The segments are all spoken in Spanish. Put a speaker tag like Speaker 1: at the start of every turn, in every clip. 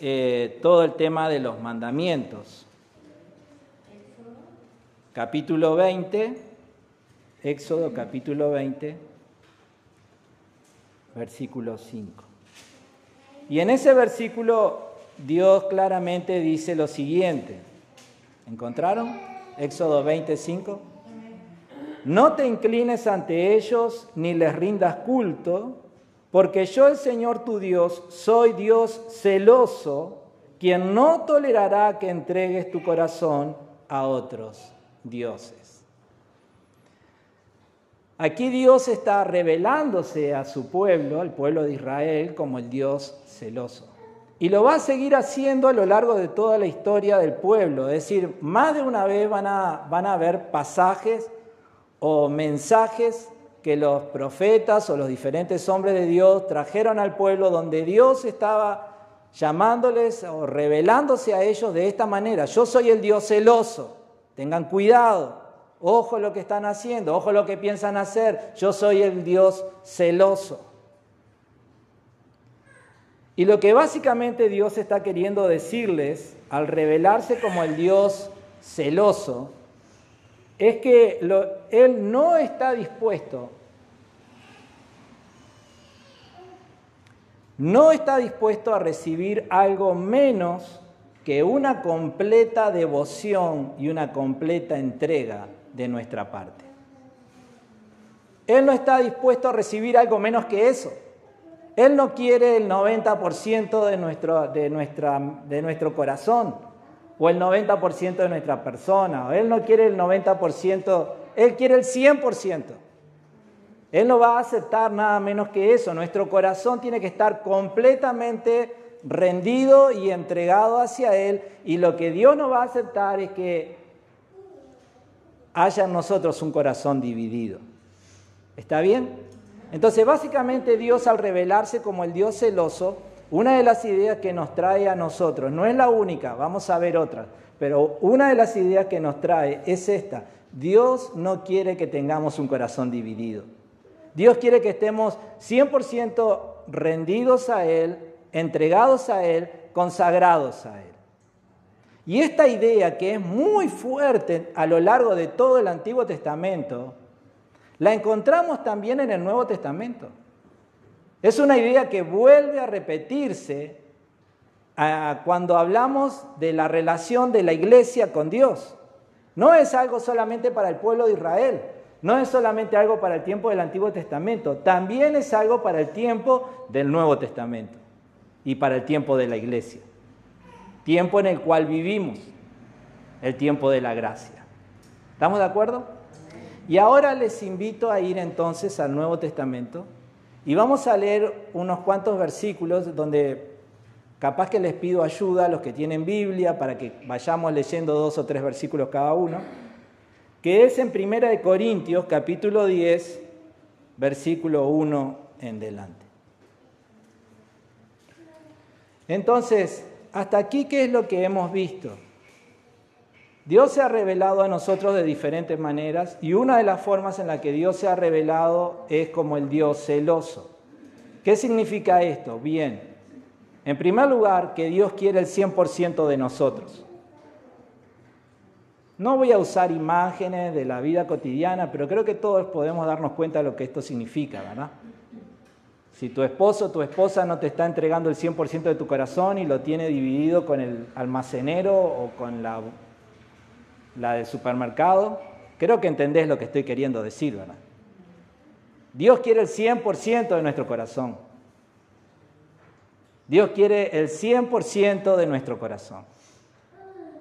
Speaker 1: eh, todo el tema de los mandamientos. Capítulo 20, Éxodo capítulo 20, versículo 5. Y en ese versículo Dios claramente dice lo siguiente. ¿Encontraron? Éxodo 25. No te inclines ante ellos ni les rindas culto, porque yo el Señor tu Dios soy Dios celoso, quien no tolerará que entregues tu corazón a otros dioses. Aquí Dios está revelándose a su pueblo, al pueblo de Israel, como el Dios celoso. Y lo va a seguir haciendo a lo largo de toda la historia del pueblo. Es decir, más de una vez van a, van a haber pasajes o mensajes que los profetas o los diferentes hombres de Dios trajeron al pueblo donde Dios estaba llamándoles o revelándose a ellos de esta manera. Yo soy el Dios celoso, tengan cuidado, ojo lo que están haciendo, ojo lo que piensan hacer, yo soy el Dios celoso. Y lo que básicamente Dios está queriendo decirles al revelarse como el Dios celoso, es que Él no está dispuesto, no está dispuesto a recibir algo menos que una completa devoción y una completa entrega de nuestra parte. Él no está dispuesto a recibir algo menos que eso. Él no quiere el 90% de nuestro, de, nuestra, de nuestro corazón o el 90% de nuestra persona. O él no quiere el 90%, Él quiere el 100%. Él no va a aceptar nada menos que eso. Nuestro corazón tiene que estar completamente rendido y entregado hacia Él. Y lo que Dios no va a aceptar es que haya en nosotros un corazón dividido. ¿Está bien? Entonces, básicamente Dios al revelarse como el Dios celoso, una de las ideas que nos trae a nosotros, no es la única, vamos a ver otras, pero una de las ideas que nos trae es esta. Dios no quiere que tengamos un corazón dividido. Dios quiere que estemos 100% rendidos a Él, entregados a Él, consagrados a Él. Y esta idea que es muy fuerte a lo largo de todo el Antiguo Testamento, la encontramos también en el Nuevo Testamento. Es una idea que vuelve a repetirse ah, cuando hablamos de la relación de la iglesia con Dios. No es algo solamente para el pueblo de Israel, no es solamente algo para el tiempo del Antiguo Testamento, también es algo para el tiempo del Nuevo Testamento y para el tiempo de la iglesia. Tiempo en el cual vivimos, el tiempo de la gracia. ¿Estamos de acuerdo? Y ahora les invito a ir entonces al Nuevo Testamento y vamos a leer unos cuantos versículos donde capaz que les pido ayuda a los que tienen Biblia para que vayamos leyendo dos o tres versículos cada uno, que es en Primera de Corintios capítulo 10, versículo 1 en delante. Entonces, hasta aquí, ¿qué es lo que hemos visto? Dios se ha revelado a nosotros de diferentes maneras y una de las formas en la que Dios se ha revelado es como el Dios celoso. ¿Qué significa esto? Bien, en primer lugar, que Dios quiere el 100% de nosotros. No voy a usar imágenes de la vida cotidiana, pero creo que todos podemos darnos cuenta de lo que esto significa, ¿verdad? Si tu esposo o tu esposa no te está entregando el 100% de tu corazón y lo tiene dividido con el almacenero o con la la del supermercado, creo que entendés lo que estoy queriendo decir, ¿verdad? Dios quiere el 100% de nuestro corazón. Dios quiere el 100% de nuestro corazón.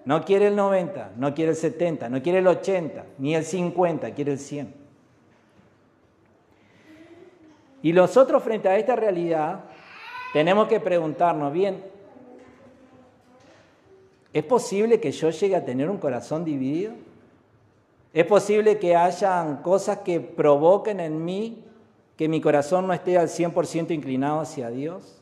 Speaker 1: No quiere el 90, no quiere el 70, no quiere el 80, ni el 50, quiere el 100. Y nosotros frente a esta realidad tenemos que preguntarnos, bien, ¿Es posible que yo llegue a tener un corazón dividido? ¿Es posible que hayan cosas que provoquen en mí que mi corazón no esté al 100% inclinado hacia Dios?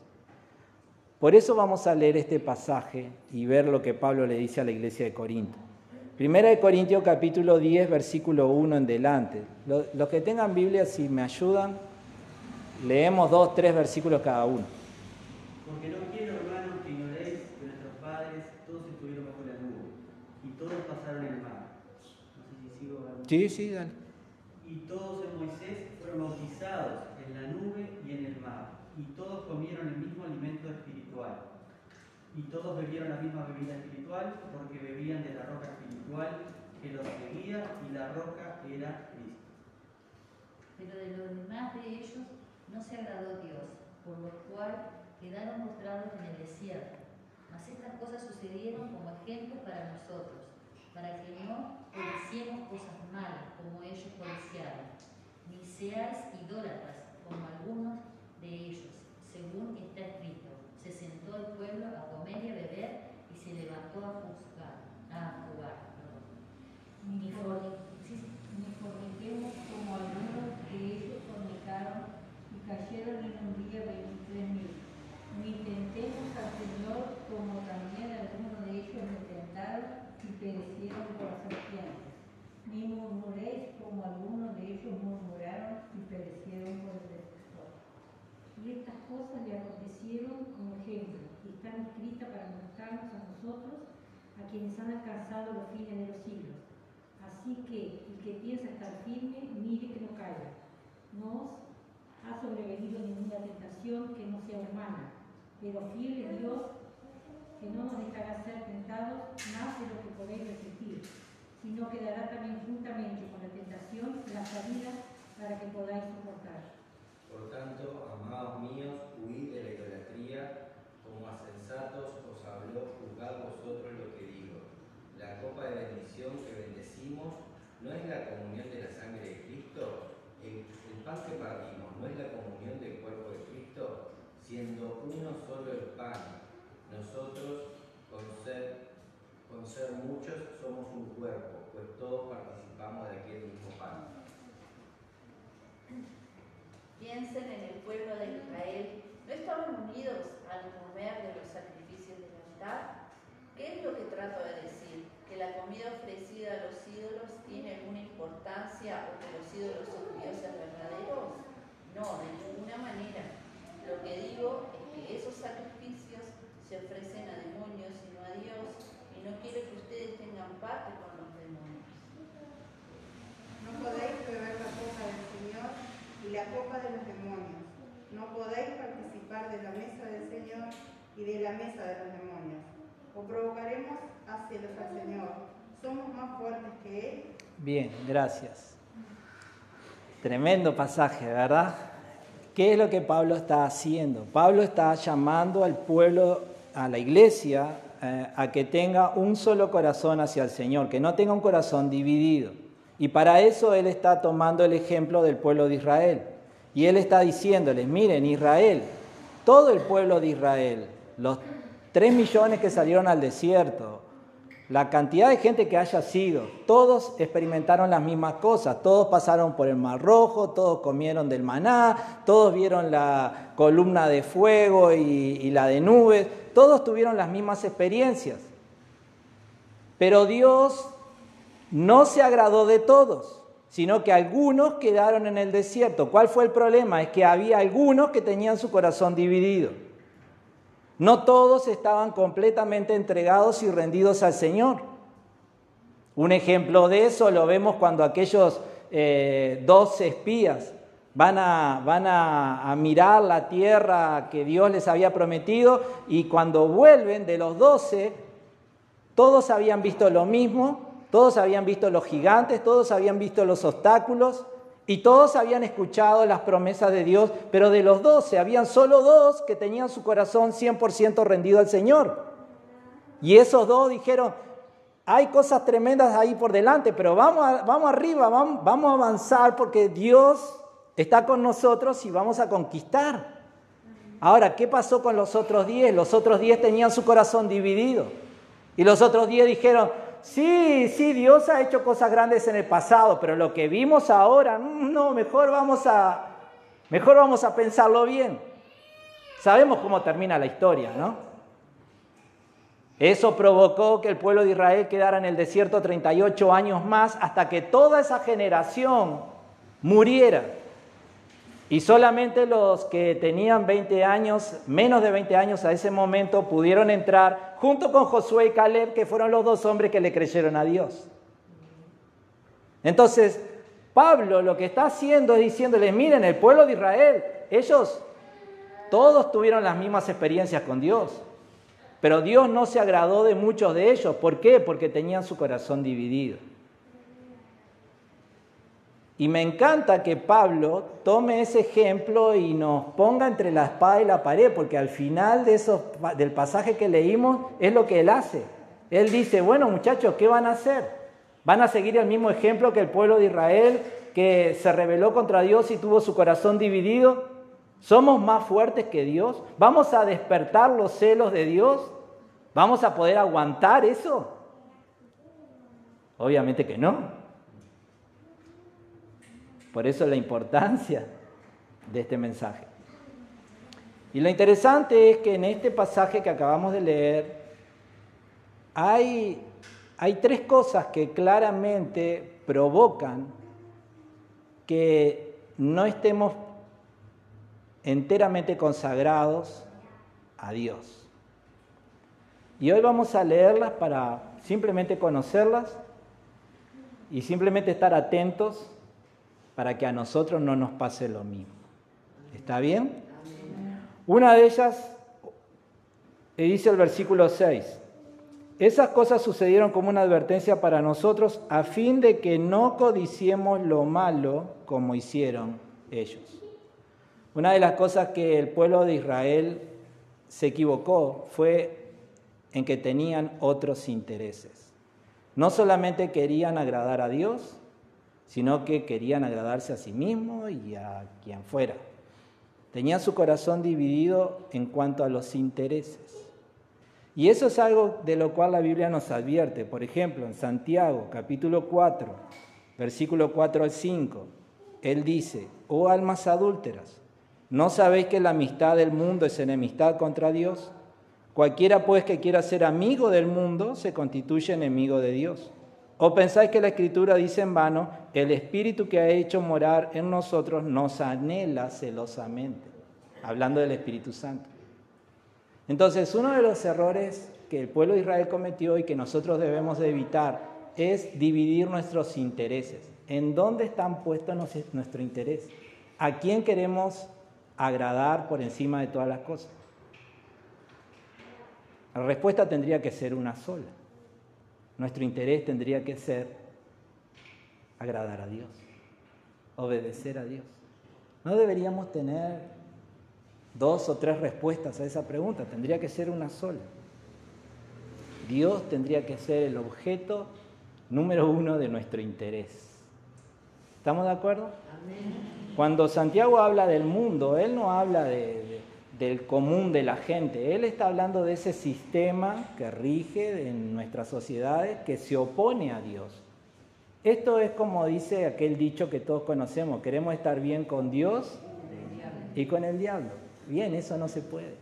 Speaker 1: Por eso vamos a leer este pasaje y ver lo que Pablo le dice a la iglesia de Corinto. Primera de Corintios capítulo 10, versículo 1 en delante. Los que tengan Biblia, si me ayudan, leemos dos, tres versículos cada uno.
Speaker 2: No quiero, hermanos, que ignoréis mares, todos estuvieron bajo la nube, y todos pasaron el mar. No sé si sigo hablando.
Speaker 1: Sí, sí, dale.
Speaker 2: Y todos en Moisés fueron bautizados en la nube y en el mar, y todos comieron el mismo alimento espiritual. Y todos bebieron la misma bebida espiritual, porque bebían de la roca espiritual que los seguía, y la roca era Cristo.
Speaker 3: Pero de los demás de ellos no se agradó Dios, por lo cual quedaron mostrados en el desierto. Mas estas cosas sucedieron como ejemplos para nosotros, para que no codiciemos cosas malas como ellos codiciaron, ni seáis idólatras como algunos de ellos, según está escrito. Se sentó el pueblo a comer y a beber y se levantó a juzgar, a jugar. Ni
Speaker 4: forniquemos como algunos de ellos fornicaron y cayeron en un día veintitrés mil. Ni tentemos al Señor como también algunos de ellos le tentaron perecieron por las serpientes. Ni murmuréis como algunos de ellos murmuraron y perecieron por el destructor. Y estas cosas le acontecieron como ejemplo y están escritas para mostrarnos a nosotros, a quienes han alcanzado los fines de los siglos. Así que el que piensa estar firme, mire que no caiga. No os ha sobrevenido ninguna tentación que no sea humana, pero fiel es Dios que no nos dejará ser tentados más de lo que podéis resistir, sino que dará también juntamente con la tentación la salida para que podáis soportar.
Speaker 5: Por tanto, amados míos, huid de la idolatría, como a sensatos os habló, juzgad vosotros lo que digo. La copa de bendición que bendecimos no es la comunión de la sangre de Cristo. El, el pan que partimos no es la comunión del cuerpo de Cristo, siendo uno solo el pan. Nosotros, con ser, con ser muchos, somos un cuerpo, pues todos participamos de aquel mismo pan.
Speaker 3: Piensen en el pueblo de Israel. ¿No estaban unidos al comer de los sacrificios del altar? ¿Qué es lo que trato de decir? ¿Que la comida ofrecida a los ídolos tiene alguna importancia o que los ídolos son dioses verdaderos? No, de ninguna manera. Lo que digo es que esos sacrificios se ofrecen a demonios y no a Dios, y no quiero que ustedes tengan parte con los demonios.
Speaker 6: No podéis beber la copa del Señor y la copa de los demonios. No podéis participar de la mesa del Señor y de la mesa de los demonios. O provocaremos a celos al Señor. Somos más fuertes que Él.
Speaker 1: Bien, gracias. Tremendo pasaje, ¿verdad? ¿Qué es lo que Pablo está haciendo? Pablo está llamando al pueblo, a la iglesia, eh, a que tenga un solo corazón hacia el Señor, que no tenga un corazón dividido. Y para eso él está tomando el ejemplo del pueblo de Israel. Y él está diciéndoles, miren, Israel, todo el pueblo de Israel, los tres millones que salieron al desierto, la cantidad de gente que haya sido, todos experimentaron las mismas cosas, todos pasaron por el Mar Rojo, todos comieron del maná, todos vieron la columna de fuego y, y la de nubes, todos tuvieron las mismas experiencias. Pero Dios no se agradó de todos, sino que algunos quedaron en el desierto. ¿Cuál fue el problema? Es que había algunos que tenían su corazón dividido. No todos estaban completamente entregados y rendidos al Señor. Un ejemplo de eso lo vemos cuando aquellos eh, dos espías van, a, mirar la tierra que Dios les había prometido y cuando vuelven de los doce, todos habían visto lo mismo, todos habían visto los gigantes, todos habían visto los obstáculos y todos habían escuchado las promesas de Dios, pero de los doce habían solo dos que tenían su corazón 100% rendido al Señor. Y esos dos dijeron, hay cosas tremendas ahí por delante, pero vamos, vamos arriba, vamos, vamos a avanzar porque Dios está con nosotros y vamos a conquistar. Ahora, ¿qué pasó con los otros diez? Los otros diez tenían su corazón dividido. Y los otros diez dijeron, sí, sí, Dios ha hecho cosas grandes en el pasado, pero lo que vimos ahora, mm, no, mejor vamos a, mejor vamos a pensarlo bien. Sabemos cómo termina la historia, ¿no? Eso provocó que el pueblo de Israel quedara en el desierto 38 años más hasta que toda esa generación muriera. Y solamente los que tenían 20 años, menos de 20 años a ese momento, pudieron entrar junto con Josué y Caleb, que fueron los dos hombres que le creyeron a Dios. Entonces, Pablo lo que está haciendo es diciéndoles, miren, el pueblo de Israel, ellos todos tuvieron las mismas experiencias con Dios, pero Dios no se agradó de muchos de ellos. ¿Por qué? Porque tenían su corazón dividido. Y me encanta que Pablo tome ese ejemplo y nos ponga entre la espada y la pared, porque al final de del pasaje que leímos es lo que él hace. Él dice, bueno muchachos, ¿qué van a hacer? ¿Van a seguir el mismo ejemplo que el pueblo de Israel que se rebeló contra Dios y tuvo su corazón dividido? ¿Somos más fuertes que Dios? ¿Vamos a despertar los celos de Dios? ¿Vamos a poder aguantar eso? Obviamente que no. Por eso la importancia de este mensaje. Y lo interesante es que en este pasaje que acabamos de leer hay, tres cosas que claramente provocan que no estemos enteramente consagrados a Dios. Y hoy vamos a leerlas para simplemente conocerlas y simplemente estar atentos para que a nosotros no nos pase lo mismo. ¿Está bien? Una de ellas, dice el versículo 6, esas cosas sucedieron como una advertencia para nosotros a fin de que no codiciemos lo malo como hicieron ellos. Una de las cosas que el pueblo de Israel se equivocó fue en que tenían otros intereses. No solamente querían agradar a Dios, sino que querían agradarse a sí mismos y a quien fuera. Tenían su corazón dividido en cuanto a los intereses. Y eso es algo de lo cual la Biblia nos advierte. Por ejemplo, en Santiago capítulo 4, versículo 4 al 5, Él dice, oh almas adúlteras, ¿no sabéis que la amistad del mundo es enemistad contra Dios? Cualquiera pues que quiera ser amigo del mundo se constituye enemigo de Dios. ¿O pensáis que la Escritura dice en vano, el Espíritu que ha hecho morar en nosotros nos anhela celosamente? Hablando del Espíritu Santo. Entonces, uno de los errores que el pueblo de Israel cometió y que nosotros debemos de evitar es dividir nuestros intereses. ¿En dónde están puestos nuestro interés? ¿A quién queremos agradar por encima de todas las cosas? La respuesta tendría que ser una sola. Nuestro interés tendría que ser agradar a Dios, obedecer a Dios. No deberíamos tener dos o tres respuestas a esa pregunta, tendría que ser una sola. Dios tendría que ser el objeto número uno de nuestro interés. ¿Estamos de acuerdo? Cuando Santiago habla del mundo, él no habla de, del común de la gente. Él está hablando de ese sistema que rige en nuestras sociedades, que se opone a Dios. Esto es como dice aquel dicho que todos conocemos, queremos estar bien con Dios y con el diablo. Bien, eso no se puede.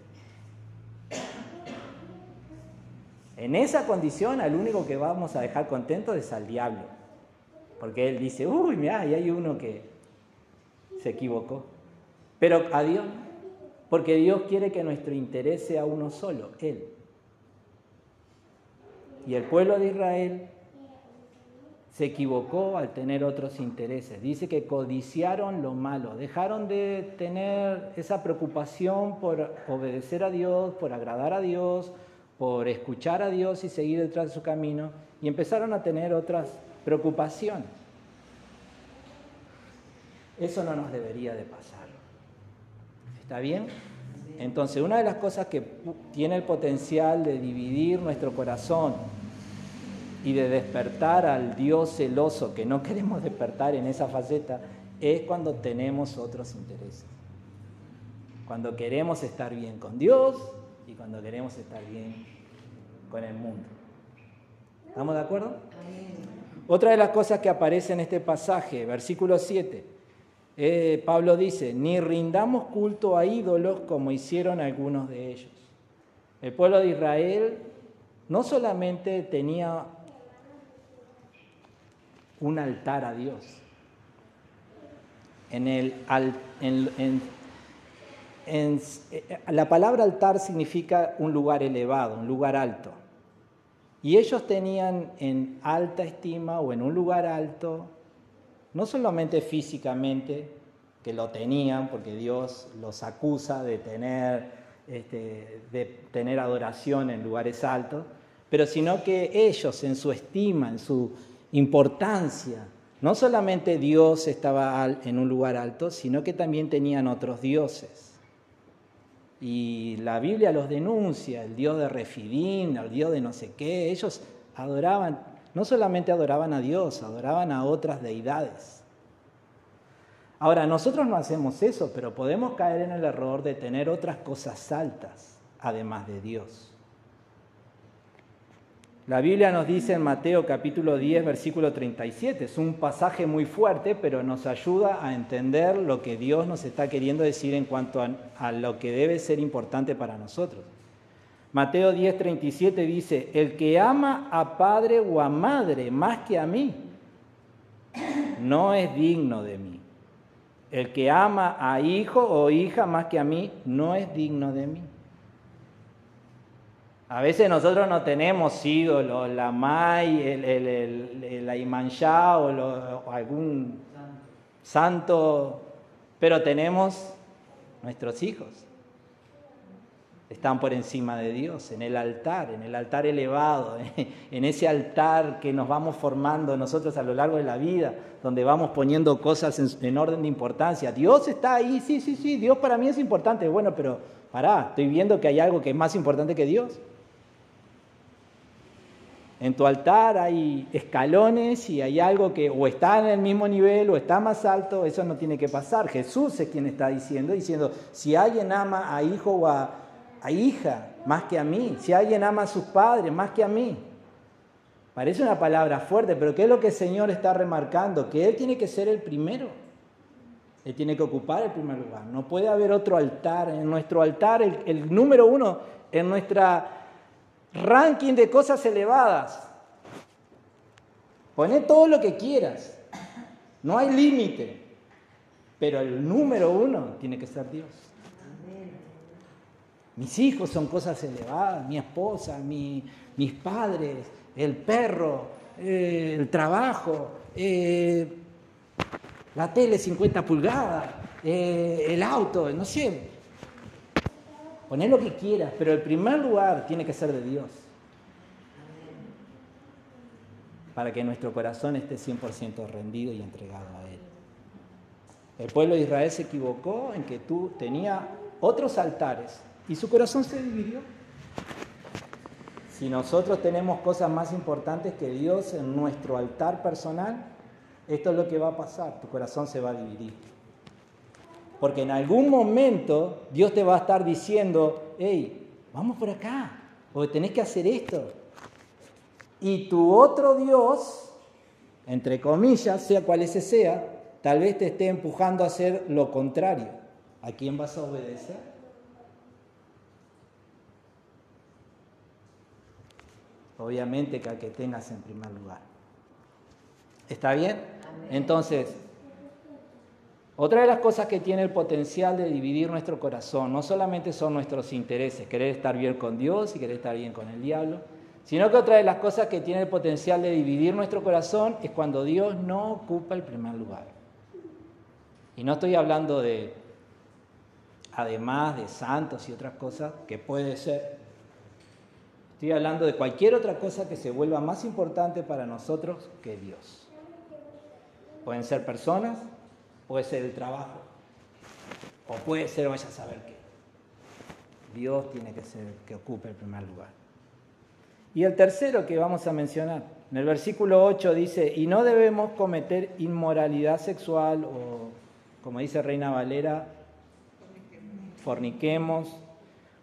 Speaker 1: En esa condición, al único que vamos a dejar contento es al diablo. Porque él dice, uy, mira, ahí hay uno que se equivocó. Pero a Dios porque Dios quiere que nuestro interés sea uno solo, Él. Y el pueblo de Israel se equivocó al tener otros intereses. Dice que codiciaron lo malo, dejaron de tener esa preocupación por obedecer a Dios, por agradar a Dios, por escuchar a Dios y seguir detrás de su camino, y empezaron a tener otras preocupaciones. Eso no nos debería de pasar. ¿Está bien? Entonces, una de las cosas que tiene el potencial de dividir nuestro corazón y de despertar al Dios celoso que no queremos despertar en esa faceta es cuando tenemos otros intereses. Cuando queremos estar bien con Dios y cuando queremos estar bien con el mundo. ¿Estamos de acuerdo? Otra de las cosas que aparece en este pasaje, versículo 7, eh, Pablo dice, ni rindamos culto a ídolos como hicieron algunos de ellos. El pueblo de Israel no solamente tenía un altar a Dios, en el, en, la palabra altar significa un lugar elevado, un lugar alto. Y ellos tenían en alta estima o en un lugar alto, no solamente físicamente, que lo tenían, porque Dios los acusa de tener, este, de tener adoración en lugares altos, pero sino que ellos en su estima, en su importancia, no solamente Dios estaba en un lugar alto, sino que también tenían otros dioses. Y la Biblia los denuncia, el Dios de Refidín, el Dios de no sé qué. Ellos adoraban, no solamente adoraban a Dios, adoraban a otras deidades. Ahora, nosotros no hacemos eso, pero podemos caer en el error de tener otras cosas altas, además de Dios. La Biblia nos dice en Mateo capítulo 10, versículo 37, es un pasaje muy fuerte, pero nos ayuda a entender lo que Dios nos está queriendo decir en cuanto a, lo que debe ser importante para nosotros. Mateo 10, 37 dice, el que ama a padre o a madre más que a mí, no es digno de mí. El que ama a hijo o hija más que a mí, no es digno de mí. A veces nosotros no tenemos ídolos, la Mai, el, el, Imanjá o, o algún santo, pero tenemos nuestros hijos. Están por encima de Dios, en el altar, en el altar elevado, en ese altar que nos vamos formando nosotros a lo largo de la vida, donde vamos poniendo cosas en, en orden de importancia. Dios está ahí, sí, sí, sí, Dios para mí es importante. Bueno, pero pará, estoy viendo que hay algo que es más importante que Dios. En tu altar hay escalones y hay algo que o está en el mismo nivel o está más alto, eso no tiene que pasar. Jesús es quien está diciendo, diciendo, si alguien ama a hijo o a, hija más que a mí, si alguien ama a sus padres más que a mí. Parece una palabra fuerte, pero ¿qué es lo que el Señor está remarcando? Que Él tiene que ser el primero. Él tiene que ocupar el primer lugar. No puede haber otro altar. En nuestro altar, el, el número uno, en nuestra ranking de cosas elevadas. Poné todo lo que quieras. No hay límite. Pero el número uno tiene que ser Dios. Mis hijos son cosas elevadas, mi esposa, mis padres, el perro, eh, el trabajo, eh, la tele 50 pulgadas, eh, el auto, no sé, Poné lo que quieras, pero el primer lugar tiene que ser de Dios. Para que nuestro corazón esté 100% rendido y entregado a Él. El pueblo de Israel se equivocó en que tú tenía otros altares y su corazón se dividió. Si nosotros tenemos cosas más importantes que Dios en nuestro altar personal, esto es lo que va a pasar, tu corazón se va a dividir. Porque en algún momento Dios te va a estar diciendo, hey, vamos por acá, o tenés que hacer esto. Y tu otro Dios, entre comillas, sea cual ese sea, tal vez te esté empujando a hacer lo contrario. ¿A quién vas a obedecer? Obviamente que al que tengas en primer lugar. ¿Está bien? Entonces, otra de las cosas que tiene el potencial de dividir nuestro corazón no solamente son nuestros intereses, querer estar bien con Dios y querer estar bien con el diablo, sino que otra de las cosas que tiene el potencial de dividir nuestro corazón es cuando Dios no ocupa el primer lugar. Y no estoy hablando de, además de santos y otras cosas, que puede ser. Estoy hablando de cualquier otra cosa que se vuelva más importante para nosotros que Dios. Pueden ser personas, puede ser el trabajo, o puede ser vaya a saber qué. Dios tiene que ser que ocupe el primer lugar. Y el tercero que vamos a mencionar, en el versículo 8 dice, y no debemos cometer inmoralidad sexual o, como dice Reina Valera, forniquemos,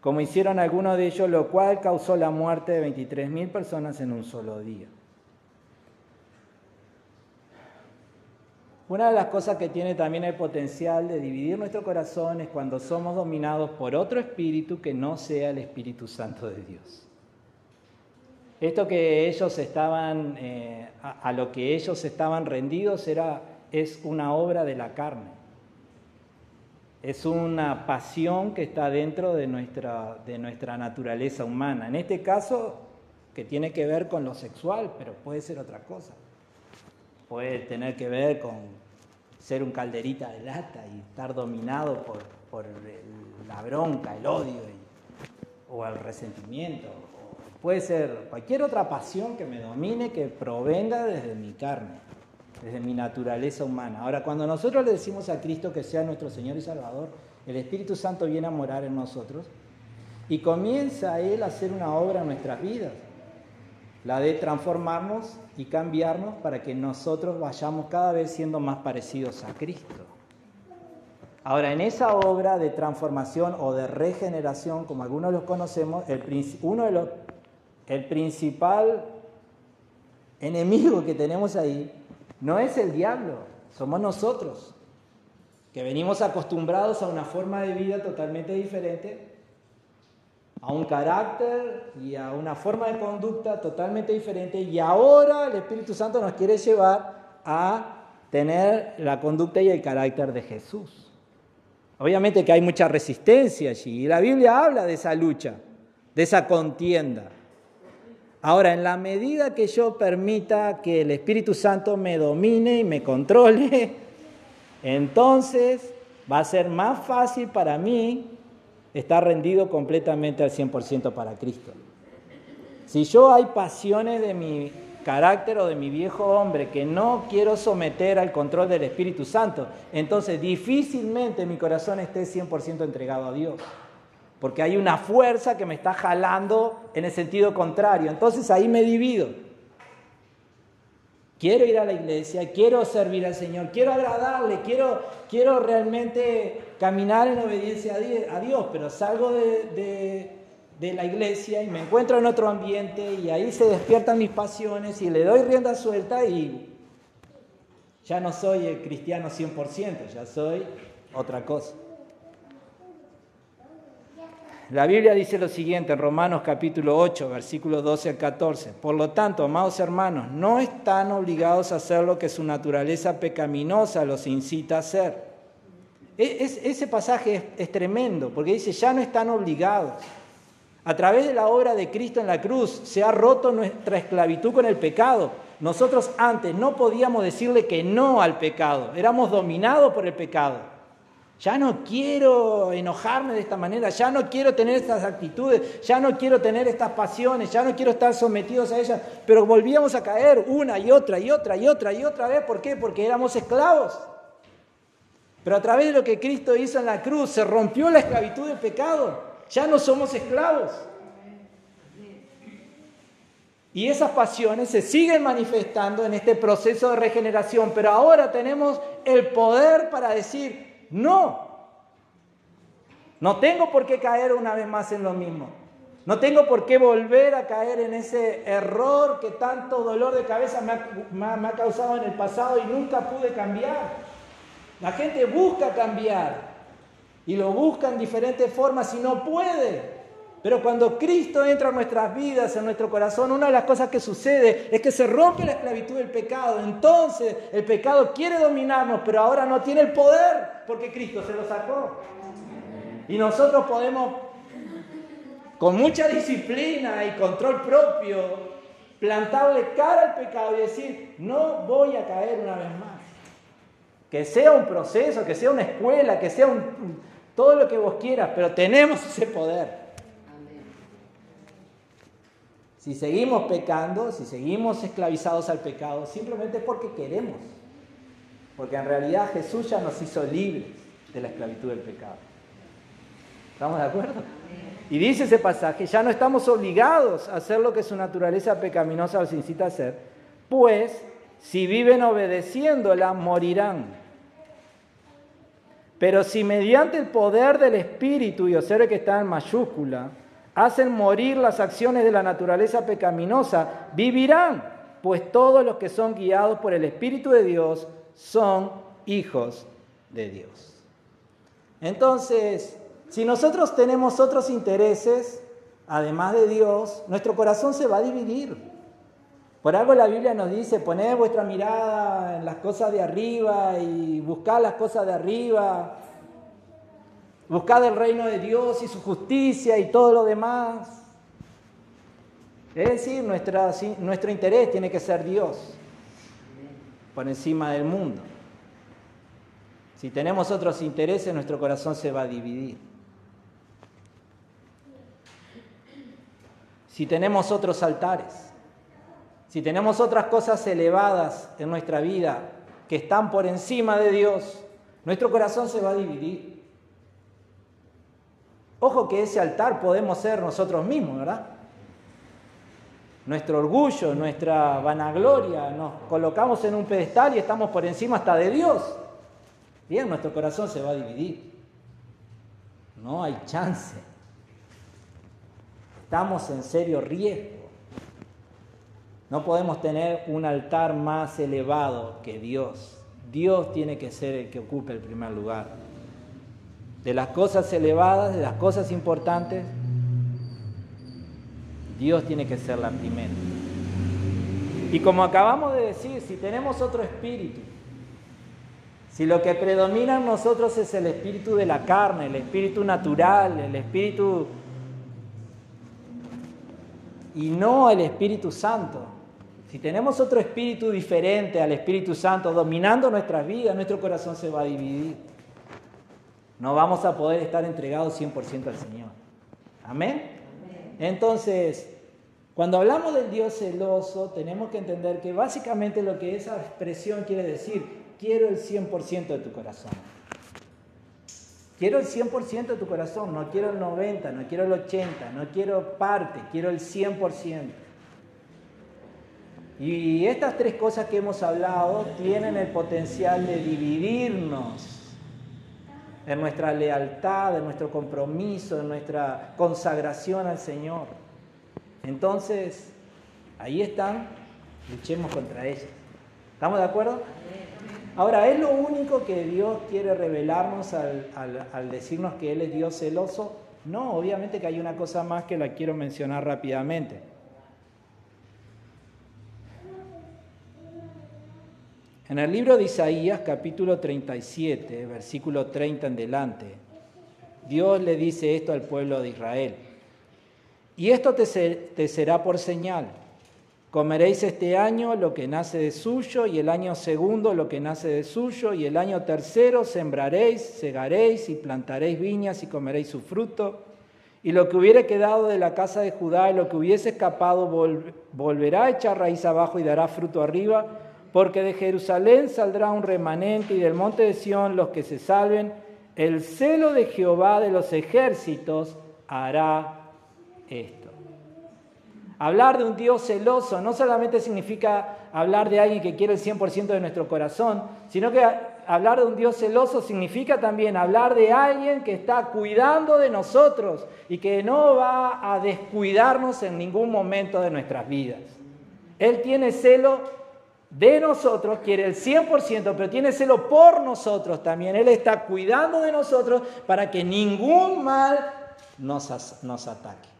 Speaker 1: como hicieron algunos de ellos, lo cual causó la muerte de 23.000 personas en un solo día. Una de las cosas que tiene también el potencial de dividir nuestro corazón es cuando somos dominados por otro espíritu que no sea el Espíritu Santo de Dios. Esto que ellos estaban, eh, a, lo que ellos estaban rendidos era, es una obra de la carne. Es una pasión que está dentro de nuestra, de nuestra naturaleza humana. En este caso, que tiene que ver con lo sexual, pero puede ser otra cosa. Puede tener que ver con ser un calderita de lata y estar dominado por, por la bronca, el odio o el resentimiento. Puede ser cualquier otra pasión que me domine que provenga desde mi carne, desde mi naturaleza humana. Ahora, cuando nosotros le decimos a Cristo que sea nuestro Señor y Salvador, el Espíritu Santo viene a morar en nosotros y comienza Él a hacer una obra en nuestras vidas, la de transformarnos y cambiarnos para que nosotros vayamos cada vez siendo más parecidos a Cristo. Ahora, en esa obra de transformación o de regeneración, como algunos los conocemos, el, el principal enemigo que tenemos ahí no es el diablo, somos nosotros, que venimos acostumbrados a una forma de vida totalmente diferente, a un carácter y a una forma de conducta totalmente diferente, y ahora el Espíritu Santo nos quiere llevar a tener la conducta y el carácter de Jesús. Obviamente que hay mucha resistencia allí, y la Biblia habla de esa lucha, de esa contienda. Ahora, en la medida que yo permita que el Espíritu Santo me domine y me controle, entonces va a ser más fácil para mí estar rendido completamente al 100% para Cristo. Si yo hay pasiones de mi carácter o de mi viejo hombre que no quiero someter al control del Espíritu Santo, entonces difícilmente mi corazón esté 100% entregado a Dios. Porque hay una fuerza que me está jalando en el sentido contrario. Entonces ahí me divido. Quiero ir a la iglesia, quiero servir al Señor, quiero agradarle, quiero, quiero realmente caminar en obediencia a Di- a Dios, pero salgo de, de- de la iglesia y me encuentro en otro ambiente y ahí se despiertan mis pasiones y le doy rienda suelta y ya no soy el cristiano 100%, ya soy otra cosa. La Biblia dice lo siguiente en Romanos capítulo 8, versículos 12 al 14. Por lo tanto, amados hermanos, no están obligados a hacer lo que su naturaleza pecaminosa los incita a hacer. E- es- ese pasaje es, es tremendo, porque dice, ya no están obligados. A través de la obra de Cristo en la cruz se ha roto nuestra esclavitud con el pecado. Nosotros antes no podíamos decirle que no al pecado, éramos dominados por el pecado. Ya no quiero enojarme de esta manera, ya no quiero tener estas actitudes, ya no quiero tener estas pasiones, ya no quiero estar sometidos a ellas, pero volvíamos a caer una y otra y otra y otra y otra vez. ¿Por qué? Porque éramos esclavos. Pero a través de lo que Cristo hizo en la cruz se rompió la esclavitud del pecado. Ya no somos esclavos. Y esas pasiones se siguen manifestando en este proceso de regeneración, pero ahora tenemos el poder para decir, no, no tengo por qué caer una vez más en lo mismo. No tengo por qué volver a caer en ese error que tanto dolor de cabeza me ha, causado en el pasado y nunca pude cambiar. La gente busca cambiar y lo busca en diferentes formas y no puede. Pero cuando Cristo entra en nuestras vidas, en nuestro corazón, una de las cosas que sucede es que se rompe la esclavitud del pecado. Entonces el pecado quiere dominarnos, pero ahora no tiene el poder porque Cristo se lo sacó. Y nosotros podemos, con mucha disciplina y control propio, plantarle cara al pecado y decir, no voy a caer una vez más. Que sea un proceso, que sea una escuela, que sea un, todo lo que vos quieras, pero tenemos ese poder. Si seguimos pecando, si seguimos esclavizados al pecado, simplemente es porque queremos. Porque en realidad Jesús ya nos hizo libres de la esclavitud del pecado. ¿Estamos de acuerdo? Y dice ese pasaje, ya no estamos obligados a hacer lo que su naturaleza pecaminosa los incita a hacer, pues si viven obedeciéndola, morirán. Pero si mediante el poder del Espíritu, y observe que está en mayúscula, hacen morir las acciones de la naturaleza pecaminosa, vivirán, pues todos los que son guiados por el Espíritu de Dios son hijos de Dios. Entonces, si nosotros tenemos otros intereses, además de Dios, nuestro corazón se va a dividir. Por algo la Biblia nos dice, poned vuestra mirada en las cosas de arriba y buscad las cosas de arriba. Buscad el reino de Dios y su justicia y todo lo demás. Es decir, nuestro interés tiene que ser Dios por encima del mundo. Si tenemos otros intereses, nuestro corazón se va a dividir. Si tenemos otros altares, si tenemos otras cosas elevadas en nuestra vida que están por encima de Dios, nuestro corazón se va a dividir. Ojo que ese altar podemos ser nosotros mismos, ¿verdad? Nuestro orgullo, nuestra vanagloria, nos colocamos en un pedestal y estamos por encima hasta de Dios. Bien, nuestro corazón se va a dividir. No hay chance. Estamos en serio riesgo. No podemos tener un altar más elevado que Dios. Dios tiene que ser el que ocupe el primer lugar. De las cosas elevadas, de las cosas importantes, Dios tiene que ser la primera. Y como acabamos de decir, si tenemos otro espíritu, si lo que predomina en nosotros es el espíritu de la carne, el espíritu natural, el espíritu y no el Espíritu Santo, si tenemos otro espíritu diferente al Espíritu Santo dominando nuestras vidas, nuestro corazón se va a dividir. No vamos a poder estar entregados 100% al Señor. Amén. Entonces, cuando hablamos del Dios celoso, tenemos que entender que básicamente lo que esa expresión quiere decir, quiero el 100% de tu corazón. Quiero el 100% de tu corazón, no quiero el 90, no quiero el 80, no quiero parte, quiero el 100%. Y estas tres cosas que hemos hablado tienen el potencial de dividirnos en nuestra lealtad, en nuestro compromiso, en nuestra consagración al Señor. Entonces, ahí están, luchemos contra ellas. ¿Estamos de acuerdo? Ahora, ¿es lo único que Dios quiere revelarnos al, decirnos que Él es Dios celoso? No, obviamente que hay una cosa más que la quiero mencionar rápidamente. En el libro de Isaías, capítulo 37, versículo 30 en delante, Dios le dice esto al pueblo de Israel. Y esto te, será por señal Comeréis este año lo que nace de suyo, y el año segundo lo que nace de suyo, y el año tercero sembraréis, segaréis y plantaréis viñas y comeréis su fruto. Y lo que hubiere quedado de la casa de Judá y lo que hubiese escapado volverá a echar raíz abajo y dará fruto arriba, porque de Jerusalén saldrá un remanente y del monte de Sión los que se salven. El celo de Jehová de los ejércitos hará esto. Hablar de un Dios celoso no solamente significa hablar de alguien que quiere el 100% de nuestro corazón, sino que hablar de un Dios celoso significa también hablar de alguien que está cuidando de nosotros y que no va a descuidarnos en ningún momento de nuestras vidas. Él tiene celo de nosotros, quiere el 100%, pero tiene celo por nosotros también. Él está cuidando de nosotros para que ningún mal nos, nos ataque.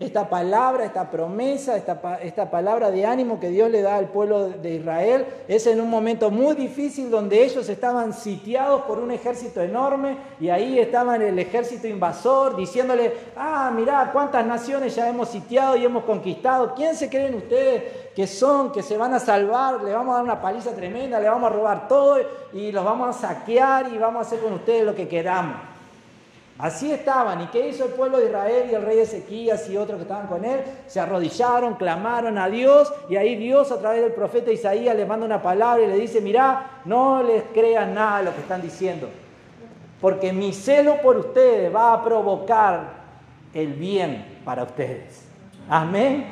Speaker 1: Esta palabra, esta promesa, esta, palabra de ánimo que Dios le da al pueblo de Israel es en un momento muy difícil donde ellos estaban sitiados por un ejército enorme y ahí estaban el ejército invasor diciéndole, ah, mirá cuántas naciones ya hemos sitiado y hemos conquistado. ¿Quién se creen ustedes que son, que se van a salvar? Le vamos a dar una paliza tremenda, le vamos a robar todo y los vamos a saquear y vamos a hacer con ustedes lo que queramos. Así estaban. ¿Y qué hizo el pueblo de Israel y el rey Ezequías y otros que estaban con él? Se arrodillaron, clamaron a Dios y ahí Dios a través del profeta Isaías le manda una palabra y le dice, mirá, no les crean nada lo que están diciendo, porque mi celo por ustedes va a provocar el bien para ustedes. Amén.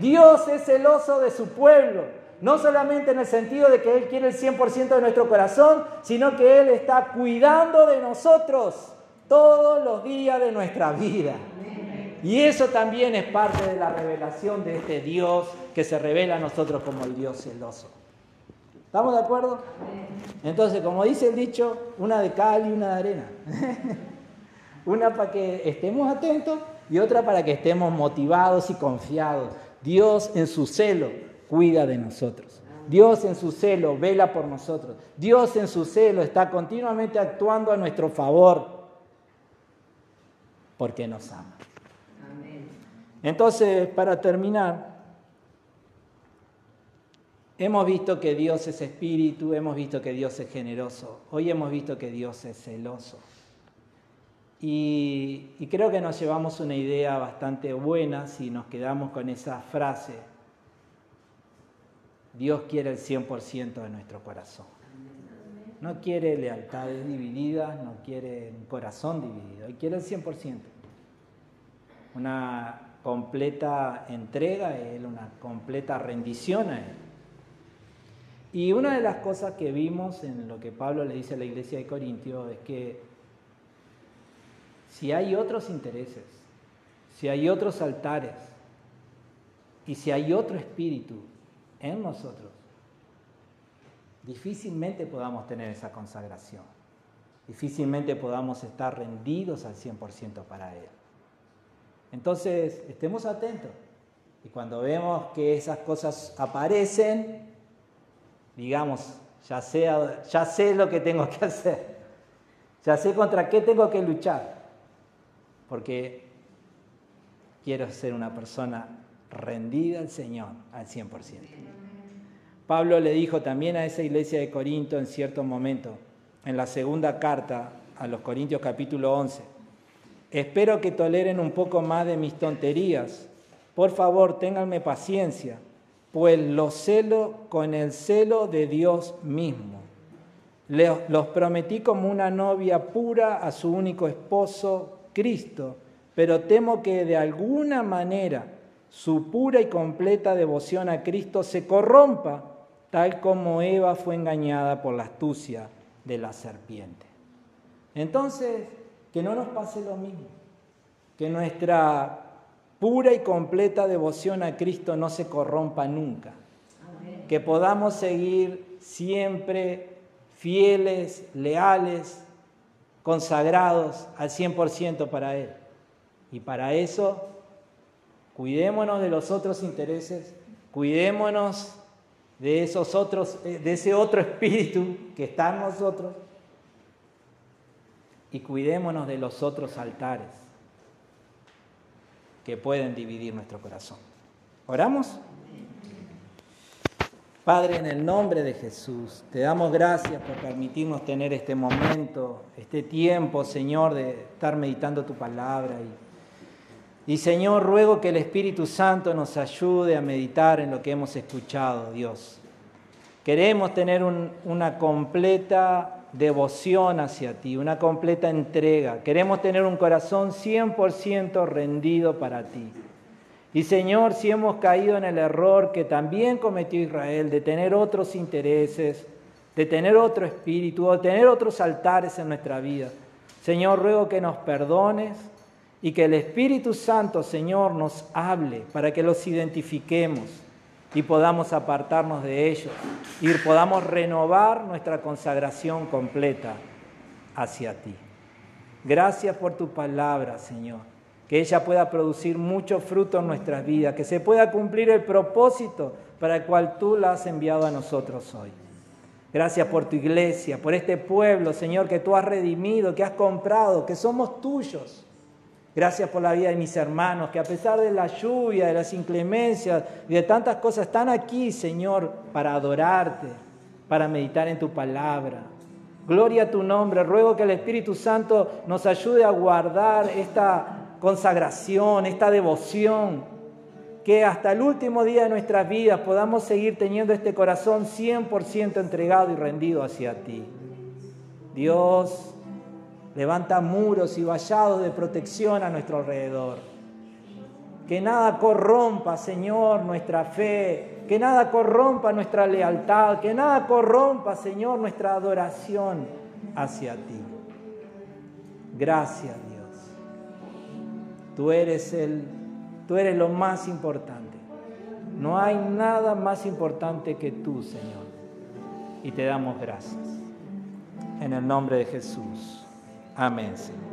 Speaker 1: Dios es celoso de su pueblo. No solamente en el sentido de que Él quiere el 100% de nuestro corazón, sino que Él está cuidando de nosotros todos los días de nuestra vida. Y eso también es parte de la revelación de este Dios que se revela a nosotros como el Dios celoso. ¿Estamos de acuerdo? Entonces, como dice el dicho, una de cal y una de arena. una para que estemos atentos y otra para que estemos motivados y confiados. Dios en su celo cuida de nosotros. Dios en su celo vela por nosotros. Dios en su celo está continuamente actuando a nuestro favor. Porque nos ama. Entonces, para terminar, hemos visto que Dios es espíritu, hemos visto que Dios es generoso, hoy hemos visto que Dios es celoso. Y, y creo que nos llevamos una idea bastante buena si nos quedamos con esa frase. Dios quiere el 100% de nuestro corazón. No quiere lealtades divididas, no quiere un corazón dividido, Él quiere el 100%. Una completa entrega a Él, una completa rendición a Él. Y una de las cosas que vimos en lo que Pablo le dice a la iglesia de Corintio es que si hay otros intereses, si hay otros altares y si hay otro espíritu en nosotros, difícilmente podamos tener esa consagración, difícilmente podamos estar rendidos al 100% para Él. Entonces, estemos atentos. Y cuando vemos que esas cosas aparecen, digamos, ya sé, lo que tengo que hacer, ya sé contra qué tengo que luchar, porque quiero ser una persona rendida al Señor al 100%. Pablo le dijo también a esa iglesia de Corinto en cierto momento, en la segunda carta a los Corintios capítulo 11, espero que toleren un poco más de mis tonterías. Por favor, ténganme paciencia, pues los celo con el celo de Dios mismo. Los prometí como una novia pura a su único esposo, Cristo, pero temo que de alguna manera su pura y completa devoción a Cristo se corrompa tal como Eva fue engañada por la astucia de la serpiente. Entonces, que no nos pase lo mismo, que nuestra pura y completa devoción a Cristo no se corrompa nunca, que podamos seguir siempre fieles, leales, consagrados al 100% para Él. Y para eso, cuidémonos de los otros intereses, cuidémonos de esos otros, eh, de ese otro espíritu que está en nosotros y cuidémonos de los otros altares que pueden dividir nuestro corazón. ¿Oramos? Padre, en el nombre de Jesús, te damos gracias por permitirnos tener este momento, este tiempo, Señor, de estar meditando tu palabra y y Señor, ruego que el Espíritu Santo nos ayude a meditar en lo que hemos escuchado, Dios. Queremos tener una completa devoción hacia ti, una completa entrega. Queremos tener un corazón 100% rendido para ti. Y Señor, si hemos caído en el error que también cometió Israel de tener otros intereses, de tener otro espíritu, de tener otros altares en nuestra vida, Señor, ruego que nos perdones, y que el Espíritu Santo, Señor, nos hable para que los identifiquemos y podamos apartarnos de ellos y podamos renovar nuestra consagración completa hacia ti. Gracias por tu palabra, Señor, que ella pueda producir mucho fruto en nuestras vidas, que se pueda cumplir el propósito para el cual tú la has enviado a nosotros hoy. Gracias por tu iglesia, por este pueblo, Señor, que tú has redimido, que has comprado, que somos tuyos. Gracias por la vida de mis hermanos, que a pesar de la lluvia, de las inclemencias y de tantas cosas, están aquí, Señor, para adorarte, para meditar en tu palabra. Gloria a tu nombre. Ruego que el Espíritu Santo nos ayude a guardar esta consagración, esta devoción, que hasta el último día de nuestras vidas podamos seguir teniendo este corazón 100% entregado y rendido hacia ti. Dios, Levanta muros y vallados de protección a nuestro alrededor. Que nada corrompa, Señor, nuestra fe. Que nada corrompa nuestra lealtad. Que nada corrompa, Señor, nuestra adoración hacia ti. Gracias, Dios. Tú eres el tú eres lo más importante. No hay nada más importante que tú, Señor. Y te damos gracias. En el nombre de Jesús. Amém, Senhor.